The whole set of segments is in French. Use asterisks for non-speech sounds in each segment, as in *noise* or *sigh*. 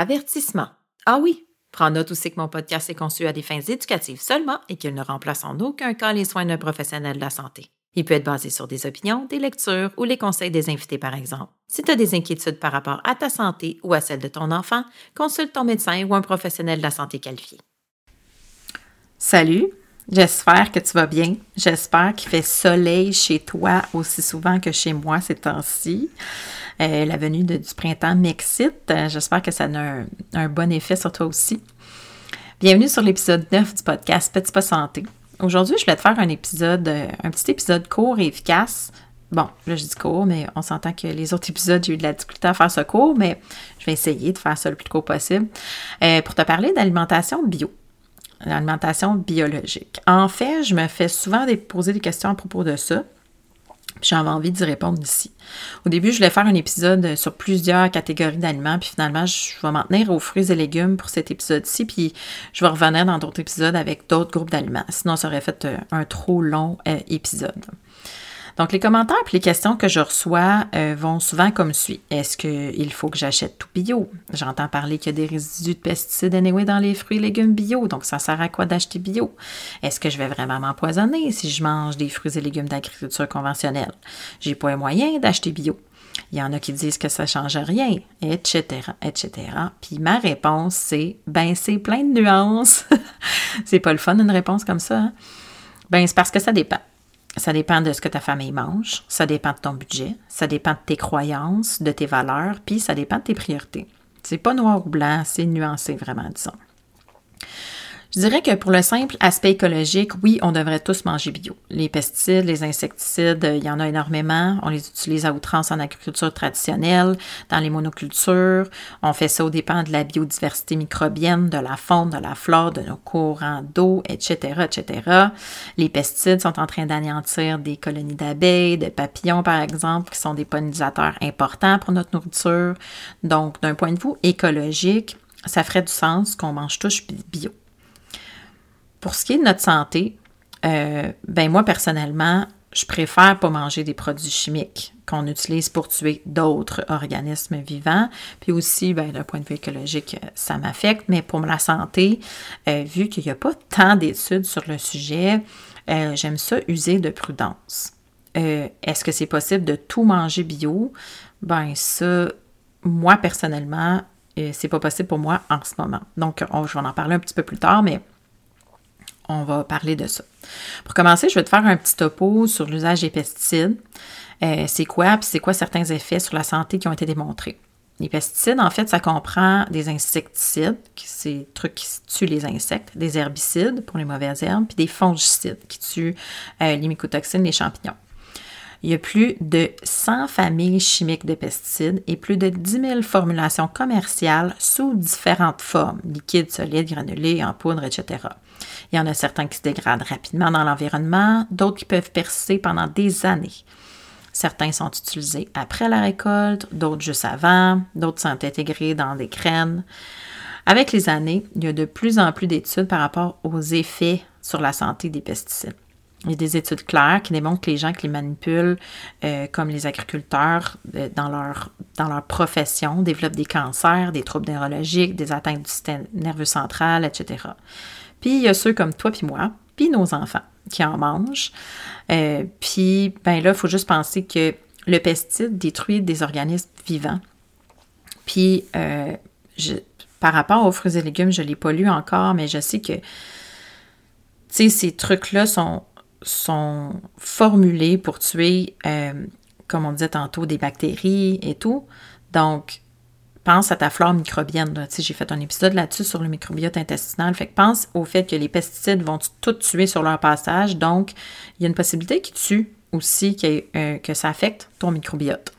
Avertissement. Ah oui, prends note aussi que mon podcast est conçu à des fins éducatives seulement et qu'il ne remplace en aucun cas les soins d'un professionnel de la santé. Il peut être basé sur des opinions, des lectures ou les conseils des invités, par exemple. Si tu as des inquiétudes par rapport à ta santé ou à celle de ton enfant, consulte ton médecin ou un professionnel de la santé qualifié. Salut, j'espère que tu vas bien. J'espère qu'il fait soleil chez toi aussi souvent que chez moi ces temps-ci. Euh, la venue du printemps m'excite. J'espère que ça a un, bon effet sur toi aussi. Bienvenue sur l'épisode 9 du podcast Petit Pas Santé. Aujourd'hui, je voulais te faire un épisode, euh, un petit épisode court et efficace. Bon, là, je dis court, mais on s'entend que les autres épisodes, j'ai eu de la difficulté à faire ce court, mais je vais essayer de faire ça le plus court possible. Euh, pour te parler d'alimentation bio, l'alimentation biologique. En fait, je me fais souvent poser des questions à propos de ça. J'avais envie d'y répondre ici. Au début, je voulais faire un épisode sur plusieurs catégories d'aliments, puis finalement, je vais m'en tenir aux fruits et légumes pour cet épisode-ci, puis je vais revenir dans d'autres épisodes avec d'autres groupes d'aliments. Sinon, ça aurait fait euh, un trop long euh, épisode. Donc, les commentaires et les questions que je reçois euh, vont souvent comme suit. Est-ce qu'il faut que j'achète tout bio? J'entends parler qu'il y a des résidus de pesticides anyway dans les fruits et légumes bio, donc ça sert à quoi d'acheter bio? Est-ce que je vais vraiment m'empoisonner si je mange des fruits et légumes d'agriculture conventionnelle? J'ai pas un moyen d'acheter bio. Il y en a qui disent que ça ne change rien, etc., etc. Puis ma réponse, c'est, ben, c'est plein de nuances. *laughs* c'est pas le fun, une réponse comme ça. Hein? Ben, c'est parce que ça dépend. Ça dépend de ce que ta famille mange, ça dépend de ton budget, ça dépend de tes croyances, de tes valeurs, puis ça dépend de tes priorités. C'est pas noir ou blanc, c'est nuancé vraiment, disons. Je dirais que pour le simple aspect écologique, oui, on devrait tous manger bio. Les pesticides, les insecticides, il y en a énormément. On les utilise à outrance en agriculture traditionnelle, dans les monocultures. On fait ça au dépend de la biodiversité microbienne, de la faune, de la flore, de nos courants d'eau, etc., etc. Les pesticides sont en train d'anéantir des colonies d'abeilles, de papillons, par exemple, qui sont des pollinisateurs importants pour notre nourriture. Donc, d'un point de vue écologique, ça ferait du sens qu'on mange tous bio. Pour ce qui est de notre santé, euh, ben moi personnellement, je préfère pas manger des produits chimiques qu'on utilise pour tuer d'autres organismes vivants. Puis aussi, ben, d'un point de vue écologique, ça m'affecte. Mais pour la santé, euh, vu qu'il n'y a pas tant d'études sur le sujet, euh, j'aime ça user de prudence. Est-ce que c'est possible de tout manger bio? Ben ça, moi personnellement, c'est pas possible pour moi en ce moment. Donc, je vais en parler un petit peu plus tard, mais on va parler de ça. Pour commencer, je vais te faire un petit topo sur l'usage des pesticides. Euh, c'est quoi, puis c'est quoi certains effets sur la santé qui ont été démontrés. Les pesticides, en fait, ça comprend des insecticides, c'est trucs qui tuent les insectes, des herbicides pour les mauvaises herbes, puis des fongicides qui tuent euh, les mycotoxines, les champignons. Il y a plus de 100 familles chimiques de pesticides et plus de 10 000 formulations commerciales sous différentes formes, liquides, solides, granulés, en poudre, etc. Il y en a certains qui se dégradent rapidement dans l'environnement, d'autres qui peuvent persister pendant des années. Certains sont utilisés après la récolte, d'autres juste avant, d'autres sont intégrés dans des graines. Avec les années, il y a de plus en plus d'études par rapport aux effets sur la santé des pesticides. Il y a des études claires qui démontrent que les gens qui les manipulent, euh, comme les agriculteurs, euh, dans, leur, dans leur profession, développent des cancers, des troubles neurologiques, des atteintes du système nerveux central, etc. Puis il y a ceux comme toi puis moi, puis nos enfants qui en mangent. Euh, puis, ben là, il faut juste penser que le pesticide détruit des organismes vivants. Puis, par rapport aux fruits et légumes, je ne l'ai pas lu encore, mais je sais que, ces trucs-là sont sont formulés pour tuer, euh, comme on disait tantôt, des bactéries et tout. Donc, à ta flore microbienne. J'ai fait un épisode là-dessus sur le microbiote intestinal. Fait que pense au fait que les pesticides vont tout tuer sur leur passage. Donc, il y a une possibilité qu'ils tuent aussi, euh, que ça affecte ton microbiote.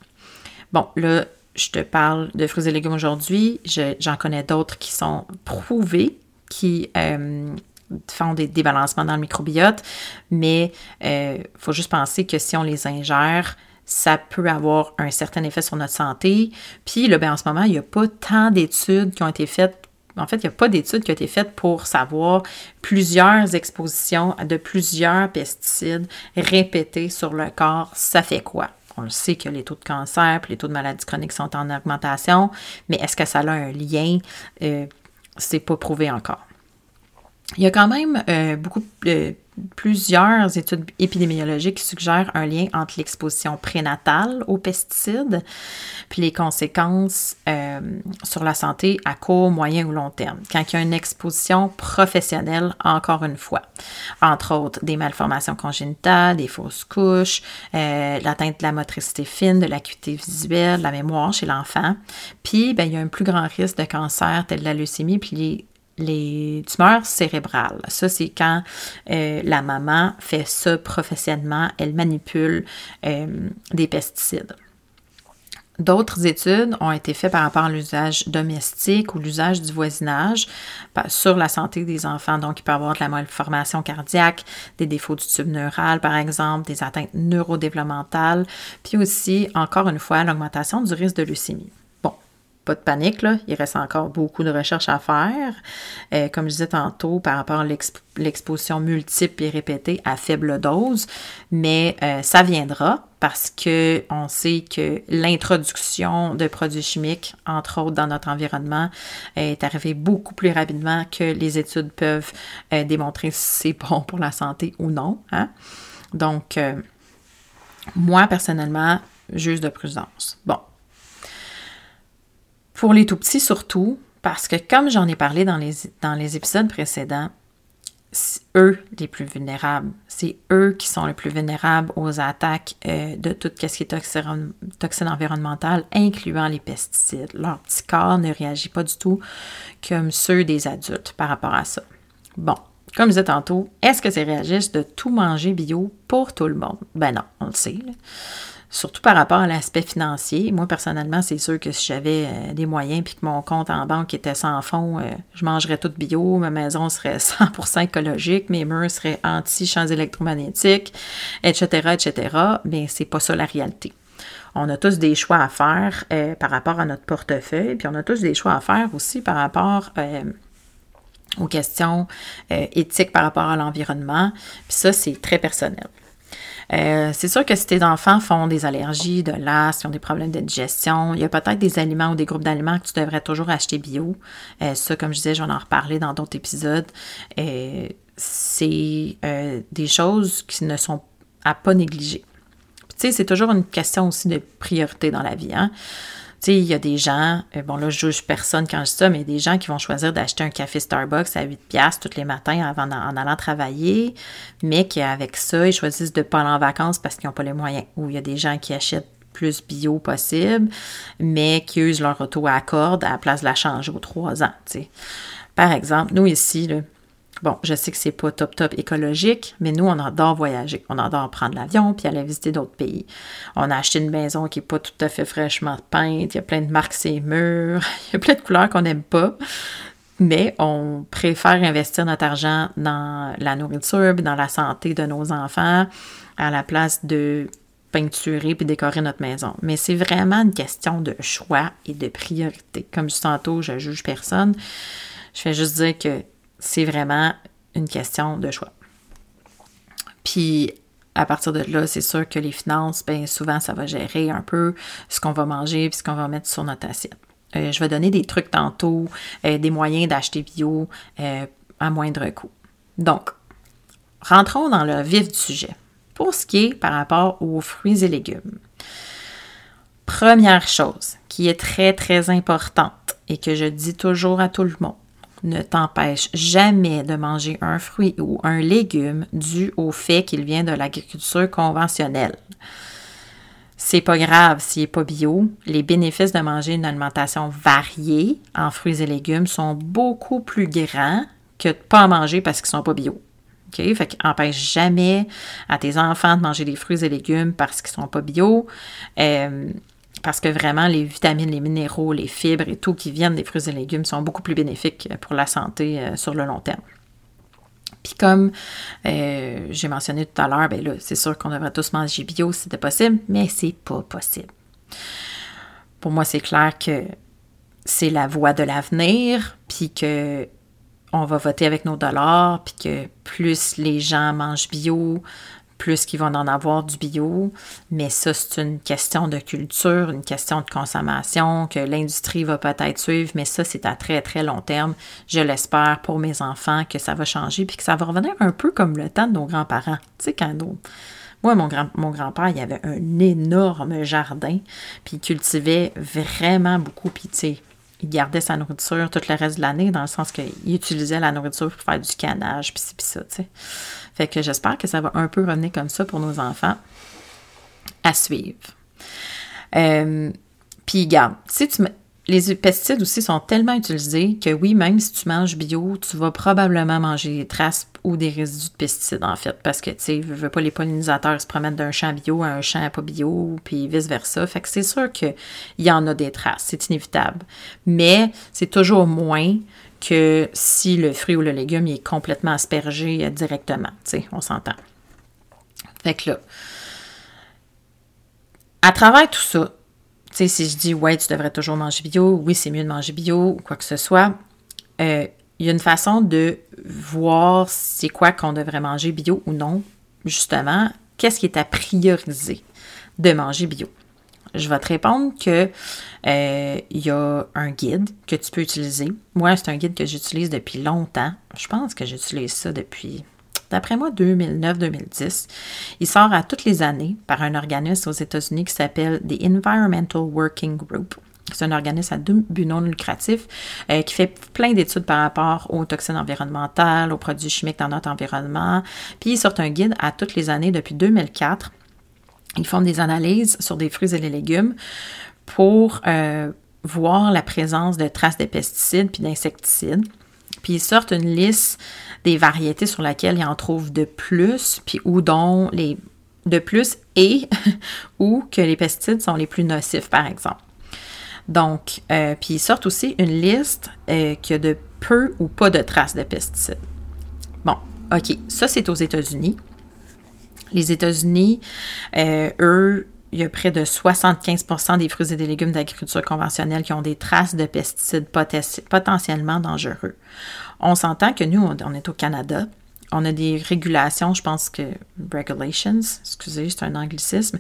Bon, là, je te parle de fruits et légumes aujourd'hui. J'en connais d'autres qui sont prouvés, qui euh, font des débalancements dans le microbiote, mais il euh, faut juste penser que si on les ingère, ça peut avoir un certain effet sur notre santé. Puis là, ben, en ce moment, il n'y a pas tant d'études qui ont été faites. En fait, il n'y a pas d'études qui ont été faites pour savoir plusieurs expositions de plusieurs pesticides répétés sur le corps, ça fait quoi? On le sait que les taux de cancer les taux de maladies chroniques sont en augmentation, mais est-ce que ça a un lien? Euh, c'est pas prouvé encore. Il y a quand même euh, beaucoup, euh, plusieurs études épidémiologiques qui suggèrent un lien entre l'exposition prénatale aux pesticides puis les conséquences euh, sur la santé à court, moyen ou long terme. Quand il y a une exposition professionnelle, encore une fois, entre autres des malformations congénitales, des fausses couches, l'atteinte de la motricité fine, de l'acuité visuelle, de la mémoire chez l'enfant, puis ben, il y a un plus grand risque de cancer tel la leucémie puis les les tumeurs cérébrales. Ça, c'est quand euh, la maman fait ça professionnellement, elle manipule euh, des pesticides. D'autres études ont été faites par rapport à l'usage domestique ou l'usage du voisinage sur la santé des enfants. Donc, il peut y avoir de la malformation cardiaque, des défauts du tube neural, par exemple, des atteintes neurodéveloppementales, puis aussi, encore une fois, l'augmentation du risque de leucémie pas de panique, là. il reste encore beaucoup de recherches à faire. Euh, comme je disais tantôt, par rapport à l'exposition multiple et répétée à faible dose, mais euh, ça viendra parce que on sait que l'introduction de produits chimiques, entre autres dans notre environnement, est arrivée beaucoup plus rapidement que les études peuvent euh, démontrer si c'est bon pour la santé ou non. Hein. Donc, moi, personnellement, juste de prudence. Bon, pour les tout petits surtout, parce que comme j'en ai parlé dans les, dans les épisodes précédents, c'est eux les plus vulnérables. C'est eux qui sont les plus vulnérables aux attaques euh, de tout ce qui est toxine, environnementale, incluant les pesticides. Leur petit corps ne réagit pas du tout comme ceux des adultes par rapport à ça. Bon, comme je disais tantôt, est-ce que c'est réagiste de tout manger bio pour tout le monde? Ben non, on le sait surtout par rapport à l'aspect financier. Moi, personnellement, c'est sûr que si j'avais euh, des moyens puis que mon compte en banque était sans fond, euh, je mangerais tout bio, ma maison serait *laughs* 100% écologique, mes murs seraient anti-champs électromagnétiques, etc., etc. Mais c'est pas ça la réalité. On a tous des choix à faire euh, par rapport à notre portefeuille, puis on a tous des choix à faire aussi par rapport aux questions éthiques par rapport à l'environnement. Puis ça, c'est très personnel. Euh, c'est sûr que si tes enfants font des allergies, de l'asthme, ont des problèmes de digestion, il y a peut-être des aliments ou des groupes d'aliments que tu devrais toujours acheter bio. Euh, ça, comme je disais, j'en ai reparlé dans d'autres épisodes. Euh, c'est des choses qui ne sont à pas négliger. Tu sais, c'est toujours une question aussi de priorité dans la vie. Hein? Sais, il y a des gens, euh, bon là, je juge personne quand je dis ça, mais des gens qui vont choisir d'acheter un café Starbucks à 8 piastres tous les matins avant en, allant travailler, mais qui, avec ça, ils choisissent de ne pas aller en vacances parce qu'ils n'ont pas les moyens. Ou il y a des gens qui achètent plus bio possible, mais qui usent leur auto à corde à la place de la changer aux trois ans. Par exemple, nous ici, là, Bon, je sais que c'est pas top top écologique, mais nous, on adore voyager. On adore prendre l'avion puis aller visiter d'autres pays. On a acheté une maison qui n'est pas tout à fait fraîchement peinte. Il y a plein de marques ces murs. *laughs* Il y a plein de couleurs qu'on n'aime pas. Mais on préfère investir notre argent dans la nourriture, dans la santé de nos enfants, à la place de peinturer puis décorer notre maison. Mais c'est vraiment une question de choix et de priorité. Comme je tantôt, je juge personne. Je vais juste dire que c'est vraiment une question de choix. Puis à partir de là, c'est sûr que les finances, bien souvent, ça va gérer un peu ce qu'on va manger puis ce qu'on va mettre sur notre assiette. Euh, je vais donner des trucs tantôt, euh, des moyens d'acheter bio euh, à moindre coût. Donc, rentrons dans le vif du sujet. Pour ce qui est par rapport aux fruits et légumes. Première chose qui est très, très importante et que je dis toujours à tout le monde, ne t'empêche jamais de manger un fruit ou un légume dû au fait qu'il vient de l'agriculture conventionnelle. C'est pas grave s'il n'est pas bio. Les bénéfices de manger une alimentation variée en fruits et légumes sont beaucoup plus grands que de ne pas manger parce qu'ils ne sont pas bio. OK? Fait qu'empêche jamais à tes enfants de manger des fruits et légumes parce qu'ils ne sont pas bio. Euh, parce que vraiment, les vitamines, les minéraux, les fibres et tout qui viennent des fruits et légumes sont beaucoup plus bénéfiques pour la santé euh, sur le long terme. Puis comme euh, j'ai mentionné tout à l'heure, ben là, c'est sûr qu'on devrait tous manger bio si c'était possible, mais c'est pas possible. Pour moi, c'est clair que c'est la voie de l'avenir, puis que on va voter avec nos dollars, puis que plus les gens mangent bio, plus qu'ils vont en avoir du bio. Mais ça, c'est une question de culture, une question de consommation que l'industrie va peut-être suivre, mais ça, c'est à très, très long terme. Je l'espère pour mes enfants que ça va changer, puis que ça va revenir un peu comme le temps de nos grands-parents. Tu sais, quand Moi, mon, grand, mon grand-père, il avait un énorme jardin, puis il cultivait vraiment beaucoup, puis tu il gardait sa nourriture tout le reste de l'année, dans le sens qu'il utilisait la nourriture pour faire du canage, puis ci, puis ça, tu sais. Fait que j'espère que ça va un peu revenir comme ça pour nos enfants à suivre. Euh, puis, garde, si tu les pesticides aussi sont tellement utilisés que oui, même si tu manges bio, tu vas probablement manger des traces ou des résidus de pesticides, en fait, parce que, tu sais, veux pas les pollinisateurs se promènent d'un champ bio à un champ pas bio, puis vice-versa. Fait que c'est sûr qu'il y en a des traces, c'est inévitable. Mais c'est toujours moins que si le fruit ou le légume est complètement aspergé directement, tu sais, on s'entend. Fait que là, à travers tout ça, sais, si je dis, ouais, tu devrais toujours manger bio, oui, c'est mieux de manger bio ou quoi que ce soit, euh, il y a une façon de voir c'est quoi qu'on devrait manger bio ou non. Justement, qu'est-ce qui est à prioriser de manger bio? Je vais te répondre que euh, il y a un guide que tu peux utiliser. Moi, c'est un guide que j'utilise depuis longtemps. Je pense que j'utilise ça depuis d'après moi, 2009-2010. Il sort à toutes les années par un organisme aux États-Unis qui s'appelle The Environmental Working Group. C'est un organisme à deux buts non lucratifs euh, qui fait plein d'études par rapport aux toxines environnementales, aux produits chimiques dans notre environnement. Puis ils sortent un guide à toutes les années depuis 2004. Ils font des analyses sur des fruits et des légumes pour euh, voir la présence de traces de pesticides puis d'insecticides. Puis ils sortent une liste des variétés sur lesquelles ils en trouvent de plus, puis où dont les de plus et *laughs* ou que les pesticides sont les plus nocifs, par exemple. Donc, euh, puis ils sortent aussi une liste euh, qui a de peu ou pas de traces de pesticides. Bon, OK, ça c'est aux États-Unis. Les États-Unis, euh, eux, il y a près de 75 des fruits et des légumes d'agriculture conventionnelle qui ont des traces de pesticides potentiellement dangereux. On s'entend que nous, on est au Canada. On a des régulations, je pense que regulations, excusez, c'est un anglicisme,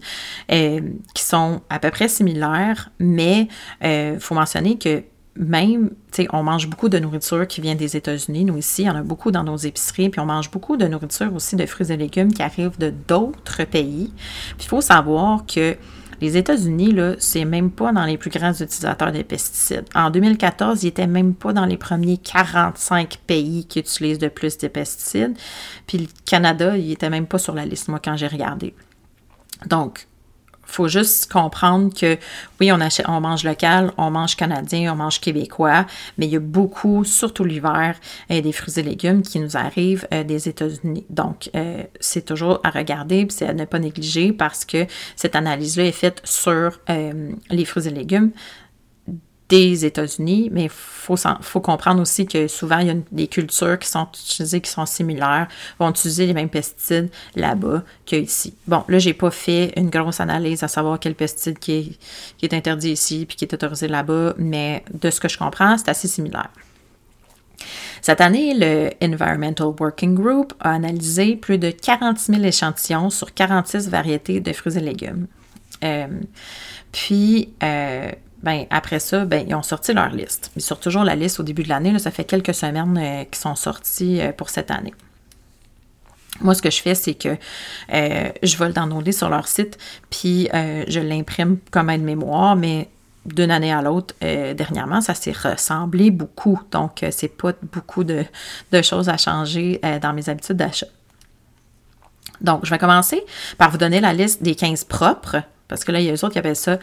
euh, qui sont à peu près similaires, mais il euh, faut mentionner que même, tu sais, on mange beaucoup de nourriture qui vient des États-Unis. Nous, ici, il y en a beaucoup dans nos épiceries. Puis on mange beaucoup de nourriture aussi de fruits et légumes qui arrivent de d'autres pays. Puis il faut savoir que les États-Unis, là, c'est même pas dans les plus grands utilisateurs de pesticides. En 2014, ils étaient même pas dans les premiers 45 pays qui utilisent de plus de pesticides. Puis le Canada, il était même pas sur la liste, moi, quand j'ai regardé. Donc, faut juste comprendre que oui, on, mange local, on mange canadien, on mange québécois, mais il y a beaucoup, surtout l'hiver, euh, des fruits et légumes qui nous arrivent euh, des États-Unis. Donc, euh, c'est toujours à regarder, c'est à ne pas négliger parce que cette analyse-là est faite sur les fruits et légumes des États-Unis, mais il faut, faut, comprendre aussi que souvent, il y a des cultures qui sont utilisées, qui sont similaires, vont utiliser les mêmes pesticides là-bas qu'ici. Bon, là, j'ai pas fait une grosse analyse à savoir quel pesticide qui est, interdit ici puis qui est autorisé là-bas, mais de ce que je comprends, c'est assez similaire. Cette année, le Environmental Working Group a analysé plus de 40 000 échantillons sur 46 variétés de fruits et légumes. Euh, puis, euh, ben, après ça, ben, ils ont sorti leur liste. Ils sortent toujours la liste au début de l'année. Ça fait quelques semaines euh, qu'ils sont sortis pour cette année. Moi, ce que je fais, c'est que je vais le downloader sur leur site, puis je l'imprime comme aide-mémoire, mais d'une année à l'autre, euh, dernièrement, ça s'est ressemblé beaucoup. Donc, euh, c'est pas beaucoup de, choses à changer euh, dans mes habitudes d'achat. Donc, je vais commencer par vous donner la liste des 15 propres, parce que là, il y a eux autres qui appellent ça,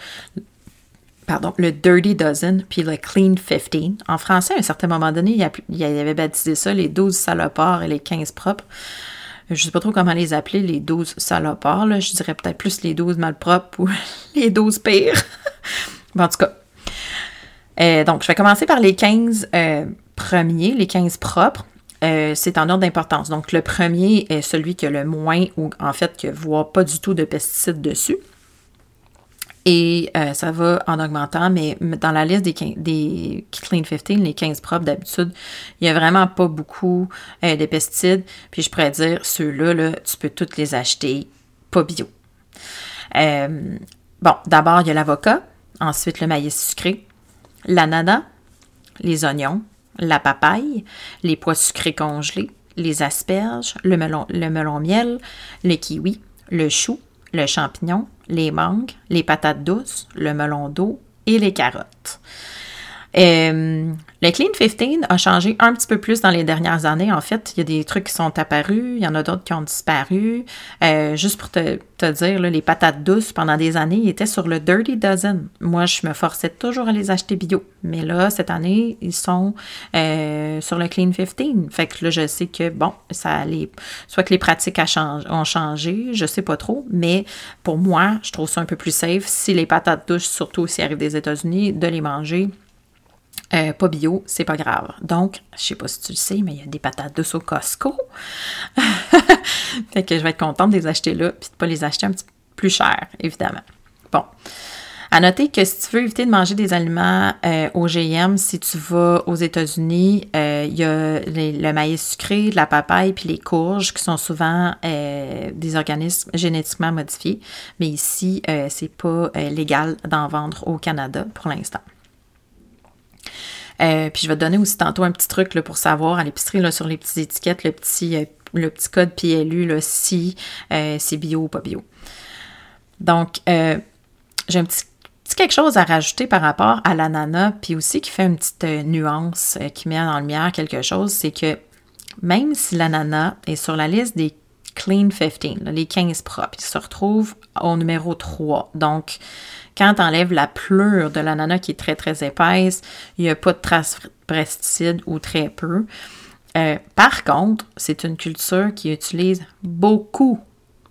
pardon, le Dirty Dozen, puis le Clean 15. En français, à un certain moment donné, il y, avait baptisé ça les 12 salopards et les 15 propres. Je ne sais pas trop comment les appeler, les 12 salopards. Là. Je dirais peut-être plus les 12 malpropres ou *laughs* les 12 pires. *laughs* en tout cas. Euh, donc, je vais commencer par les 15 euh, premiers, les 15 propres. Euh, c'est en ordre d'importance. Donc, le premier est celui qui a le moins ou en fait qui ne voit pas du tout de pesticides dessus. Et ça va en augmentant, mais dans la liste des, des Clean 15, les 15 propres d'habitude, il n'y a vraiment pas beaucoup de pesticides. Puis je pourrais dire, ceux-là, là, tu peux tous les acheter pas bio. bon, d'abord, il y a l'avocat ensuite le maïs sucré, l'ananas, les oignons, la papaye, les pois sucrés congelés, les asperges, le melon, le melon miel, le kiwi, le chou, le champignon, les mangues, les patates douces, le melon d'eau et les carottes. Euh, le Clean 15 a changé un petit peu plus dans les dernières années. En fait, il y a des trucs qui sont apparus, il y en a d'autres qui ont disparu. Euh, juste pour te, dire, les patates douces, pendant des années, ils étaient sur le Dirty Dozen. Moi, je me forçais toujours à les acheter bio. Mais là, cette année, ils sont euh, sur le Clean 15. Fait que là, je sais que, bon, ça les, soit que les pratiques ont changé, je sais pas trop. Mais pour moi, je trouve ça un peu plus safe si les patates douces, surtout s'ils arrivent des États-Unis, de les manger euh, pas bio, c'est pas grave. Donc, je sais pas si tu le sais, mais il y a des patates douces au Costco. *laughs* fait que je vais être contente de les acheter là, puis de pas les acheter un petit peu plus cher, évidemment. Bon. À noter que si tu veux éviter de manger des aliments euh, OGM, si tu vas aux États-Unis, euh, il y a le maïs sucré, la papaye puis les courges qui sont souvent des organismes génétiquement modifiés. Mais ici, c'est pas légal d'en vendre au Canada pour l'instant. Euh, puis je vais te donner aussi tantôt un petit truc pour savoir à l'épicerie sur les petites étiquettes, le petit, euh, le petit code PLU, si euh, c'est bio ou pas bio. Donc, j'ai un petit, quelque chose à rajouter par rapport à l'ananas, puis aussi qui fait une petite nuance, qui met en lumière quelque chose, c'est que même si l'ananas est sur la liste des Clean 15, les 15 propres, il se retrouve au numéro 3. Donc, quand tu enlèves la pleure de l'ananas qui est très, très épaisse, il n'y a pas de traces pesticides ou très peu. Euh, par contre, c'est une culture qui utilise beaucoup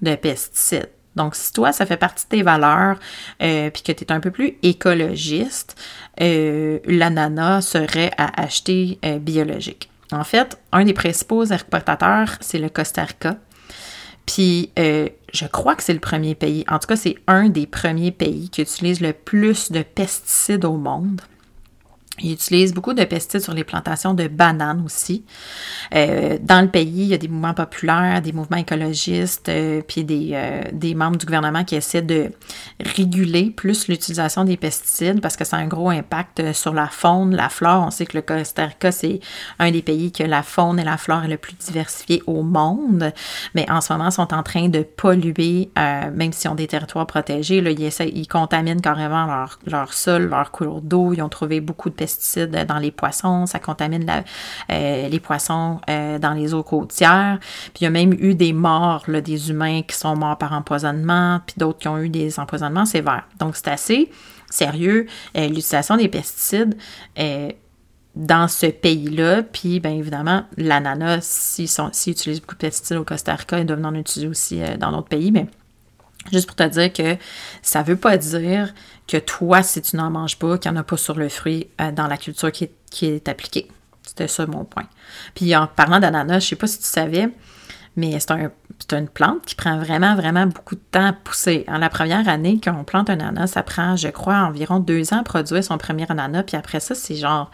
de pesticides. Donc, si toi, ça fait partie de tes valeurs, euh, puis que tu es un peu plus écologiste, euh, l'ananas serait à acheter biologique. En fait, un des principaux exportateurs, c'est le Costa Rica. Puis, euh, je crois que c'est le premier pays, en tout cas, c'est un des premiers pays qui utilise le plus de pesticides au monde. Ils utilisent beaucoup de pesticides sur les plantations de bananes aussi. Euh, dans le pays, il y a des mouvements populaires, des mouvements écologistes, euh, puis des, euh, des, membres du gouvernement qui essaient de réguler plus l'utilisation des pesticides parce que ça a un gros impact sur la faune, la flore. On sait que le Costa Rica, c'est un des pays que la faune et la flore est le plus diversifié au monde, mais en ce moment, ils sont en train de polluer, même s'ils ont des territoires protégés. Là, ils, ils contaminent carrément leur, leur sol, leur cours d'eau. Ils ont trouvé beaucoup de pesticides pesticides dans les poissons, ça contamine euh, les poissons euh, dans les eaux côtières. Puis il y a même eu des morts, des humains qui sont morts par empoisonnement, puis d'autres qui ont eu des empoisonnements sévères. Donc c'est assez sérieux euh, l'utilisation des pesticides dans ce pays-là. Puis, bien évidemment, l'ananas, s'ils, utilisent beaucoup de pesticides au Costa Rica, ils doivent en utiliser aussi dans d'autres pays, mais Juste pour te dire que ça ne veut pas dire que toi, si tu n'en manges pas, qu'il n'y en a pas sur le fruit euh, dans la culture qui est, appliquée. C'était ça mon point. Puis en parlant d'ananas, je ne sais pas si tu savais, mais c'est un, une plante qui prend vraiment, vraiment beaucoup de temps à pousser. En la première année qu'on plante un ananas, ça prend, je crois, environ deux ans à produire son premier ananas. Puis après ça, c'est genre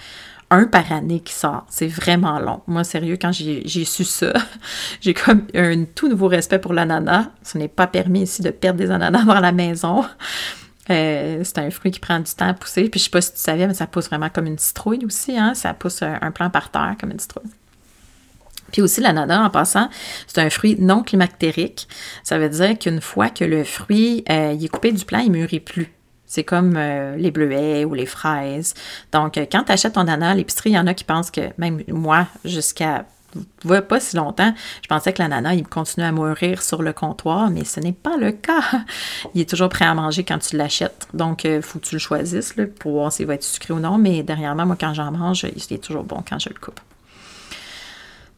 un par année qui sort. C'est vraiment long. Moi, sérieux, quand j'ai su ça, *laughs* j'ai comme un tout nouveau respect pour l'ananas. Ce n'est pas permis ici de perdre des ananas dans la maison. Euh, c'est un fruit qui prend du temps à pousser. Puis je sais pas si tu savais, mais ça pousse vraiment comme une citrouille aussi. Hein? Ça pousse un, un plant par terre comme une citrouille. Puis aussi, l'ananas, en passant, c'est un fruit non climactérique. Ça veut dire qu'une fois que le fruit euh, est coupé du plant, il ne mûrit plus. C'est comme euh, les bleuets ou les fraises. Donc, euh, quand tu achètes ton ananas à l'épicerie, il y en a qui pensent que, même moi, jusqu'à pas si longtemps, je pensais que l'ananas, il continue à mourir sur le comptoir, mais ce n'est pas le cas. Il est toujours prêt à manger quand tu l'achètes. Donc, il faut que tu le choisisses pour voir s'il va être sucré ou non. Mais derrière moi, quand j'en mange, il est toujours bon quand je le coupe.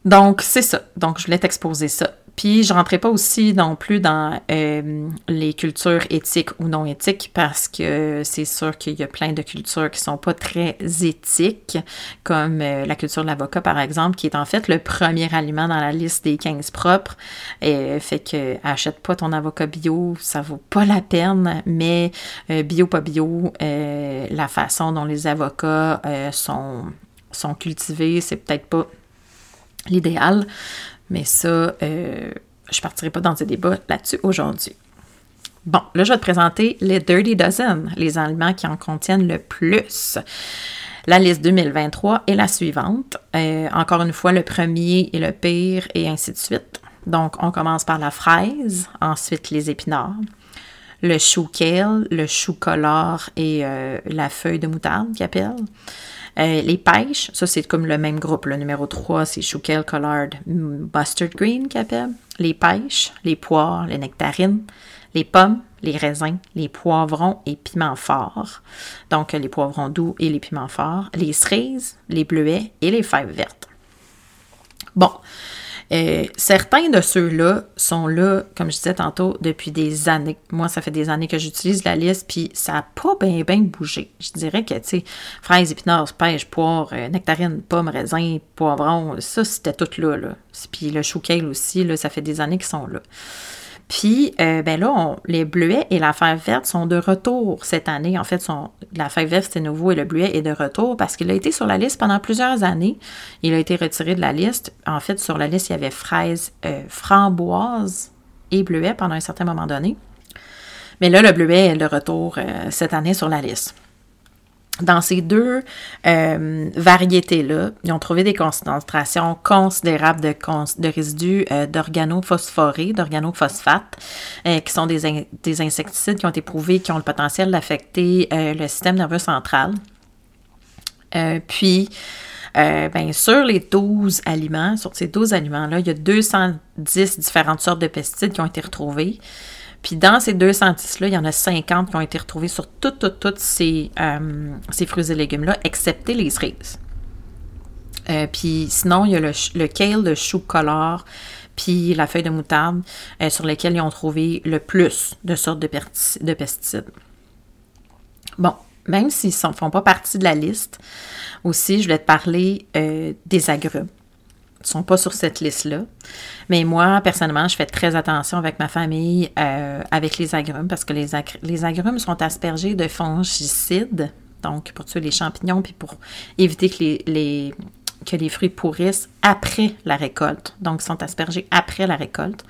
Donc, c'est ça. Donc, je voulais t'exposer ça. Puis, je ne rentrais pas aussi non plus dans euh, les cultures éthiques ou non éthiques parce que c'est sûr qu'il y a plein de cultures qui ne sont pas très éthiques, comme euh, la culture de l'avocat, par exemple, qui est en fait le premier aliment dans la liste des 15 propres. Et, fait que, achète pas ton avocat bio, ça vaut pas la peine, mais euh, bio, pas bio, la façon dont les avocats sont, sont cultivés, c'est peut-être pas l'idéal. Mais ça, euh, je ne partirai pas dans des débats là-dessus aujourd'hui. Bon, là, je vais te présenter les Dirty Dozen, les aliments qui en contiennent le plus. La liste 2023 est la suivante. Euh, encore une fois, le premier et le pire, et ainsi de suite. Donc, on commence par la fraise, ensuite les épinards, le chou kale, le chou color et euh, la feuille de moutarde qu'ils appellent. Euh, les pêches, ça c'est comme le même groupe. Le numéro 3, c'est Chouquel Collard Mustard Green qui. Les pêches, les poires, les nectarines, les pommes, les raisins, les poivrons et piments forts. Donc les poivrons doux et les piments forts, les cerises, les bleuets et les fèves vertes. Bon, euh, certains de ceux-là sont là, comme je disais tantôt, depuis des années. Moi, ça fait des années que j'utilise la liste, puis ça n'a pas bien, bien bougé. Je dirais que, tu sais, fraises, épinards, pêche, poire, euh, nectarines, pommes, raisins, poivrons, ça, c'était tout là, là. Puis le chou aussi, là, ça fait des années qu'ils sont là. Puis, euh, ben là, les bleuets et la fève verte sont de retour cette année. En fait, la fève verte, c'est nouveau et le bleuet est de retour parce qu'il a été sur la liste pendant plusieurs années. Il a été retiré de la liste. En fait, sur la liste, il y avait fraises, euh, framboises et bleuets pendant un certain moment donné. Mais là, le bleuet est de retour euh, cette année sur la liste dans ces deux euh, variétés-là, ils ont trouvé des concentrations considérables de, résidus euh, d'organophosphorés, d'organophosphates, euh, qui sont des, des, insecticides qui ont été prouvés qui ont le potentiel d'affecter le système nerveux central. puis, ben, sur les 12 aliments, sur ces 12 aliments-là, il y a 210 différentes sortes de pesticides qui ont été retrouvés. Puis dans ces 210-là, il y en a 50 qui ont été retrouvés sur toutes, toutes, toutes ces, euh, ces fruits et légumes-là, excepté les cerises. Euh, puis sinon, il y a le, le, kale, le chou color, puis la feuille de moutarde, euh, sur lesquels ils ont trouvé le plus de sortes de, de pesticides. Bon, même s'ils ne font pas partie de la liste, aussi, je vais te parler des agrumes sont pas sur cette liste-là. Mais moi, personnellement, je fais très attention avec ma famille euh, avec les agrumes parce que les, les agrumes sont aspergés de fongicides, donc pour tuer les champignons, puis pour éviter que les, que les fruits pourrissent après la récolte. Donc, ils sont aspergés après la récolte.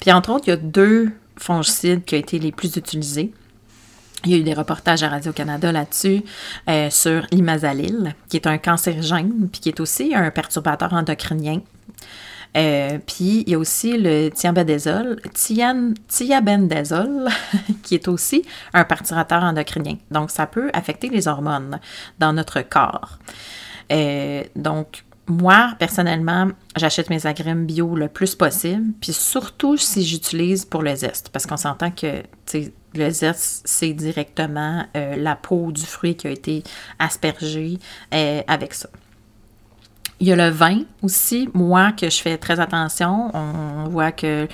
Puis, entre autres, il y a deux fongicides qui ont été les plus utilisés. Il y a eu des reportages à Radio-Canada là-dessus euh, sur l'imazalil, qui est un cancérigène, puis qui est aussi un perturbateur endocrinien. Euh, puis il y a aussi le thiabendazole, *laughs* qui est aussi un perturbateur endocrinien. Donc ça peut affecter les hormones dans notre corps. Euh, donc moi, personnellement, j'achète mes agrumes bio le plus possible, puis surtout si j'utilise pour le zeste, parce qu'on s'entend que le zeste, c'est directement euh, la peau du fruit qui a été aspergée euh, avec ça. Il y a le vin aussi, moi, que je fais très attention. On voit que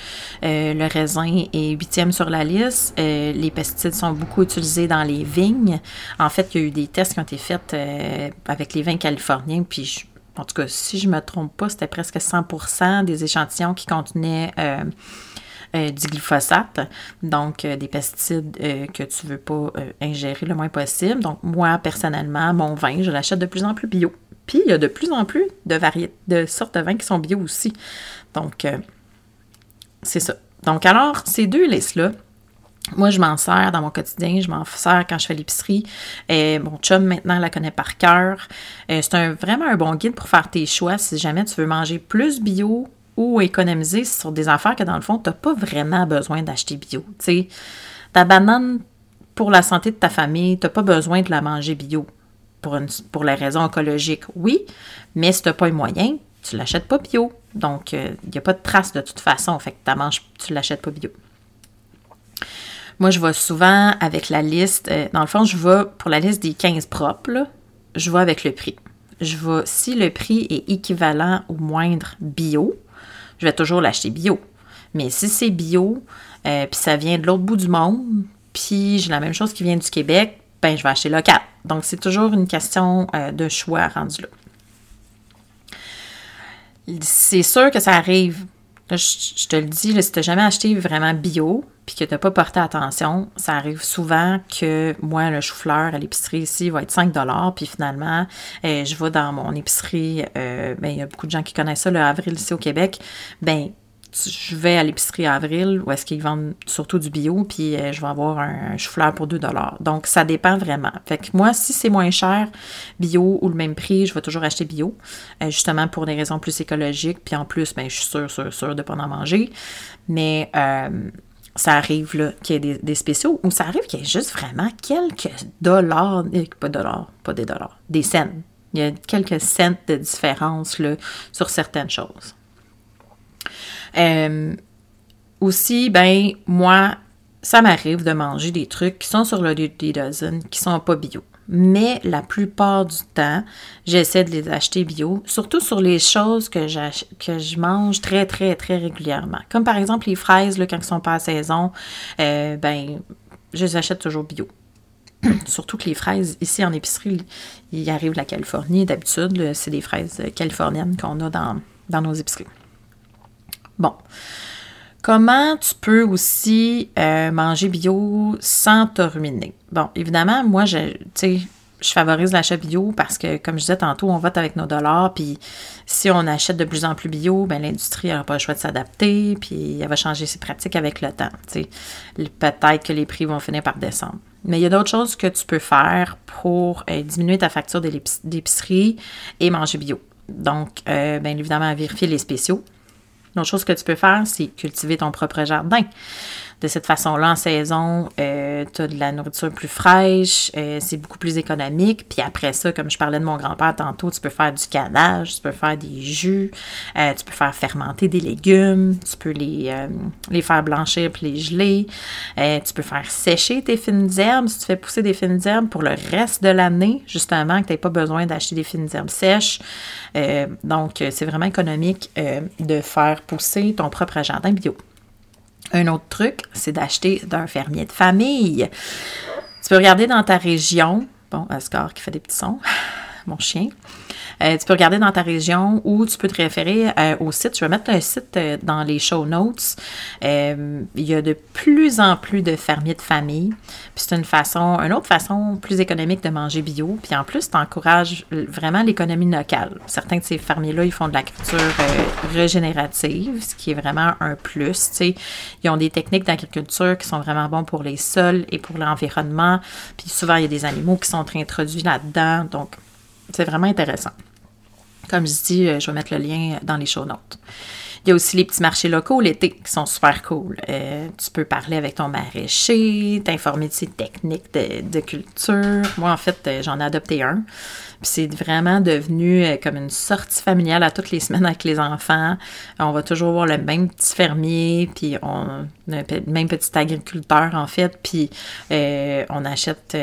euh, le raisin est huitième sur la liste. Les pesticides sont beaucoup utilisés dans les vignes. En fait, il y a eu des tests qui ont été faits avec les vins californiens, puis en tout cas, si je ne me trompe pas, c'était presque 100% des échantillons qui contenaient du glyphosate, donc des pesticides que tu ne veux pas ingérer le moins possible. Donc, moi, personnellement, mon vin, je l'achète de plus en plus bio. Puis il y a de plus en plus de variétés, de sortes de vins qui sont bio aussi. Donc, euh, c'est ça. Donc, alors, ces deux listes-là, moi, je m'en sers dans mon quotidien, je m'en sers quand je fais l'épicerie. Mon chum, maintenant, la connaît par cœur. Euh, c'est un, vraiment un bon guide pour faire tes choix si jamais tu veux manger plus bio ou économiser sur des affaires que, dans le fond, tu n'as pas vraiment besoin d'acheter bio. Tu sais, ta banane, pour la santé de ta famille, tu n'as pas besoin de la manger bio pour, pour les raisons écologiques, oui, mais si tu n'as pas les moyens, tu ne l'achètes pas bio. Donc, il euh, n'y a pas de trace de toute façon. Fait que manges, tu ne l'achètes pas bio. Moi, je vais souvent avec la liste. Euh, dans le fond, je vais pour la liste des 15 propres, je vais avec le prix. Je vais, si le prix est équivalent ou moindre bio, je vais toujours l'acheter bio. Mais si c'est bio, euh, puis ça vient de l'autre bout du monde, puis j'ai la même chose qui vient du Québec, ben je vais acheter local. Donc, c'est toujours une question euh, de choix rendu là. C'est sûr que ça arrive. Je, te le dis, si tu jamais acheté vraiment bio puis que tu n'as pas porté attention, ça arrive souvent que moi, le chou-fleur à l'épicerie ici va être 5 puis finalement, euh, je vais dans mon épicerie, euh, ben, il y a beaucoup de gens qui connaissent ça, le Avril ici au Québec, ben je vais à l'épicerie avril où est-ce qu'ils vendent surtout du bio, puis euh, je vais avoir un, chou-fleur pour 2 Donc, ça dépend vraiment. Fait que moi, si c'est moins cher, bio ou le même prix, je vais toujours acheter bio, euh, justement pour des raisons plus écologiques. Puis en plus, ben, je suis sûre, sûre, sûre de ne pas en manger. Mais euh, ça arrive qu'il y ait des, spéciaux ou ça arrive qu'il y ait juste vraiment quelques dollars, pas dollars, pas des dollars, des cents. Il y a quelques cents de différence là, sur certaines choses. Euh, aussi, ben, moi, ça m'arrive de manger des trucs qui sont sur le des dozen, qui sont pas bio. Mais la plupart du temps, j'essaie de les acheter bio, surtout sur les choses que, je mange très, très, très régulièrement. Comme par exemple les fraises, là, quand elles sont pas à saison, euh, ben, je les achète toujours bio. *clears throat* Surtout que les fraises, ici en épicerie, il arrive de la Californie. D'habitude, c'est des fraises californiennes qu'on a dans, dans nos épiceries. Bon. Comment tu peux aussi euh, manger bio sans te ruiner? Bon, évidemment, moi, je, je favorise l'achat bio parce que, comme je disais tantôt, on vote avec nos dollars, puis si on achète de plus en plus bio, ben, l'industrie n'aura pas le choix de s'adapter, puis elle va changer ses pratiques avec le temps. Peut-être que les prix vont finir par descendre. Mais il y a d'autres choses que tu peux faire pour euh, diminuer ta facture d'épicerie et manger bio. Donc, euh, bien évidemment, vérifier les spéciaux. Chose que tu peux faire, c'est cultiver ton propre jardin. De cette façon-là, en saison, euh, tu as de la nourriture plus fraîche, euh, c'est beaucoup plus économique. Puis après ça, comme je parlais de mon grand-père tantôt, tu peux faire du canage, tu peux faire des jus, euh, tu peux faire fermenter des légumes, tu peux les, les faire blanchir puis les geler. tu peux faire sécher tes fines herbes si tu fais pousser des fines herbes pour le reste de l'année, justement, que tu n'aies pas besoin d'acheter des fines herbes sèches. donc, c'est vraiment économique de faire pousser ton propre jardin bio. Un autre truc, c'est d'acheter d'un fermier de famille. Tu peux regarder dans ta région. Bon, Oscar qui fait des petits sons, *laughs* mon chien. Euh, tu peux regarder dans ta région ou tu peux te référer euh, au site. Je vais mettre un site euh, dans les show notes. il y a de plus en plus de fermiers de famille. C'est une façon, une autre façon plus économique de manger bio. Puis en plus, tu encourages vraiment l'économie locale. Certains de ces fermiers-là, ils font de l'agriculture régénérative, ce qui est vraiment un plus. Ils ont des techniques d'agriculture qui sont vraiment bons pour les sols et pour l'environnement. Puis souvent, il y a des animaux qui sont introduits là-dedans. Donc, c'est vraiment intéressant. Comme je dis, euh, je vais mettre le lien dans les show notes. Il y a aussi les petits marchés locaux l'été qui sont super cool. Euh, tu peux parler avec ton maraîcher, t'informer de ses techniques de, culture. Moi, en fait, euh, j'en ai adopté un. Puis c'est vraiment devenu euh, comme une sortie familiale à toutes les *laughs* semaines avec les enfants. On va toujours voir le même petit fermier, puis on le même petit agriculteur en fait, puis on achète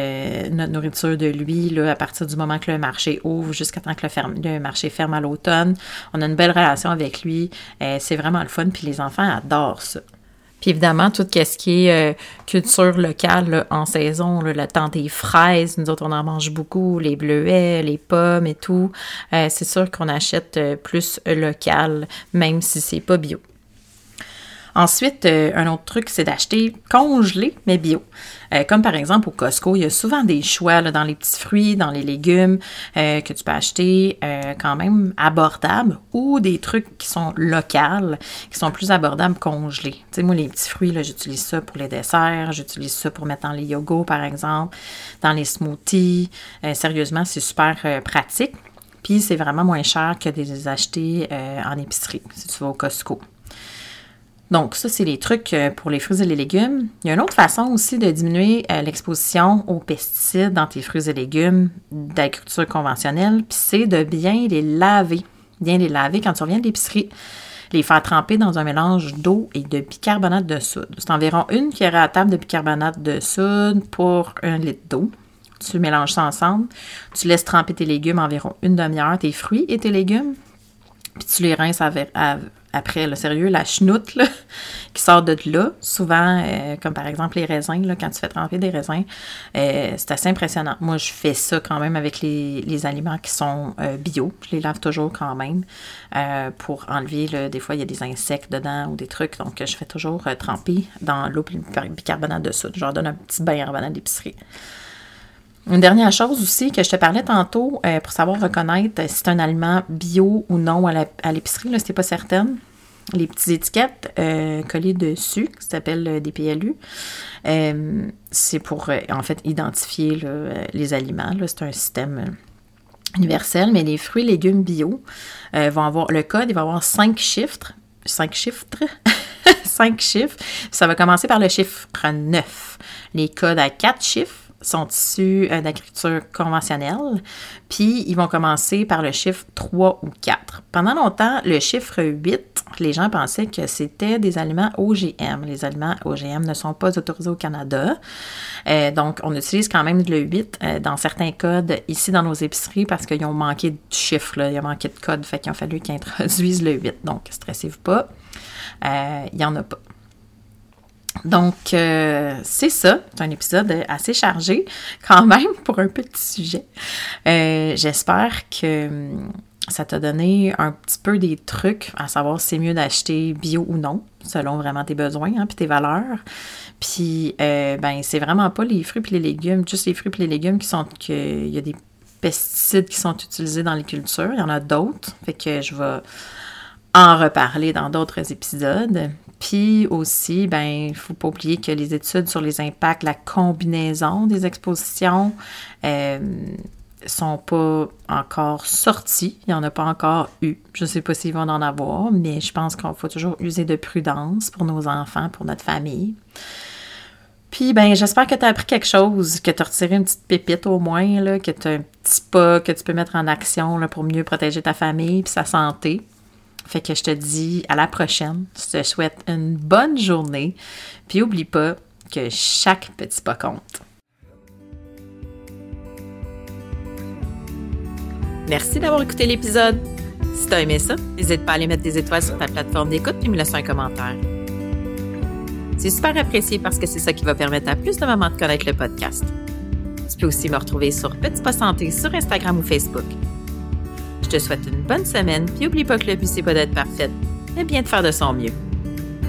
notre nourriture de lui là, à partir du moment que le marché ouvre jusqu'à temps que le, marché ferme à l'automne. On a une belle relation avec lui. C'est vraiment le fun, puis les enfants adorent ça. Puis évidemment, tout ce qui est euh, culture locale en saison, le temps des fraises, nous autres on en mange beaucoup, les bleuets, les pommes et tout. Euh, c'est sûr qu'on achète euh, plus local, même si c'est pas bio. Ensuite, euh, un autre truc, c'est d'acheter congelé, mais bio. Euh, comme par exemple au Costco, il y a souvent des choix dans les petits fruits, dans les légumes euh, que tu peux acheter quand même abordables ou des trucs qui sont locaux, qui sont plus abordables congelés. Tu sais, moi, les petits fruits, j'utilise ça pour les desserts, j'utilise ça pour mettre dans les yogos, par exemple, dans les smoothies. sérieusement, c'est super pratique. Puis c'est vraiment moins cher que de les acheter en épicerie, si tu vas au Costco. Donc, ça, c'est les trucs euh, pour les fruits et les légumes. Il y a une autre façon aussi de diminuer euh, l'exposition aux pesticides dans tes fruits et légumes d'agriculture conventionnelle, puis c'est de bien les laver. Bien les laver quand tu reviens de l'épicerie. Les faire tremper dans un mélange d'eau et de bicarbonate de soude. C'est environ une cuillère à table de bicarbonate de soude pour un litre d'eau. Tu mélanges ça ensemble. Tu laisses tremper tes légumes environ une demi-heure, tes fruits et tes légumes. Puis tu les rinces avec, après, le sérieux, la chenoute *laughs* qui sort de là, souvent, euh, comme par exemple les raisins, quand tu fais tremper des raisins, euh, c'est assez impressionnant. Moi, je fais ça quand même avec les, aliments qui sont euh, bio. Je les lave toujours quand même pour enlever, des fois, il y a des insectes dedans ou des trucs, donc je fais toujours tremper dans l'eau bicarbonate de soude. Je leur donne un petit bain en d'épicerie. Une dernière chose aussi que je te parlais tantôt euh, pour savoir reconnaître si c'est un aliment bio ou non à l'épicerie, là, c'était pas certaine. Les petites étiquettes euh, collées dessus, qui s'appellent euh, des PLU, c'est pour en fait identifier les aliments. C'est un système universel, mais les fruits et légumes bio vont avoir le code, il va avoir cinq chiffres. Cinq chiffres? *laughs* cinq chiffres. Ça va commencer par le chiffre 9. Les codes à quatre chiffres sont issus euh, d'agriculture conventionnelle, puis ils vont commencer par le chiffre 3 ou 4. Pendant longtemps, le chiffre 8, les gens pensaient que c'était des aliments OGM. Les aliments OGM ne sont pas autorisés au Canada. Euh, donc, on utilise quand même le 8 euh, dans certains codes ici dans nos épiceries parce qu'ils ont manqué de chiffres, il a manqué de code, fait qu'il a fallu qu'ils introduisent le 8. Donc, stressez-vous pas, il n'y en a pas. Donc, euh, c'est ça. C'est un épisode assez chargé, quand *laughs* même, pour un petit sujet. Euh, j'espère que hum, ça t'a donné un petit peu des trucs à savoir si c'est mieux d'acheter bio ou non, selon vraiment tes besoins et hein, tes valeurs. Puis, euh, ben, c'est vraiment pas les fruits et les légumes, juste les fruits et les légumes qui sont. qu'il y a des pesticides qui sont utilisés dans les cultures. Il y en a d'autres. Fait que je vais en reparler dans d'autres épisodes. Puis aussi, ben, il ne faut pas oublier que les études sur les impacts, la combinaison des expositions, euh, sont pas encore sorties. Il n'y en a pas encore eu. Je ne sais pas s'ils vont en avoir, mais je pense qu'il faut toujours user de prudence pour nos enfants, pour notre famille. Puis, ben, j'espère que tu as appris quelque chose, que tu as retiré une petite pépite au moins, là, que tu as un petit pas que tu peux mettre en action pour mieux protéger ta famille et sa santé. Fait que je te dis à la prochaine. Je te souhaite une bonne journée. Puis oublie pas que chaque petit pas compte. Merci d'avoir écouté l'épisode. Si t'as aimé ça, n'hésite pas à aller mettre des étoiles sur ta plateforme d'écoute et me laisser un commentaire. C'est super apprécié parce que c'est ça qui va permettre à plus de mamans de connaître le podcast. Tu peux aussi me retrouver sur Petit Pas Santé sur Instagram ou Facebook. Je te souhaite une bonne semaine, puis oublie pas que le but c'est pas d'être parfaite, mais bien de faire de son mieux.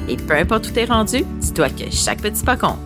Et peu importe où t'es rendu, dis-toi que chaque petit pas compte.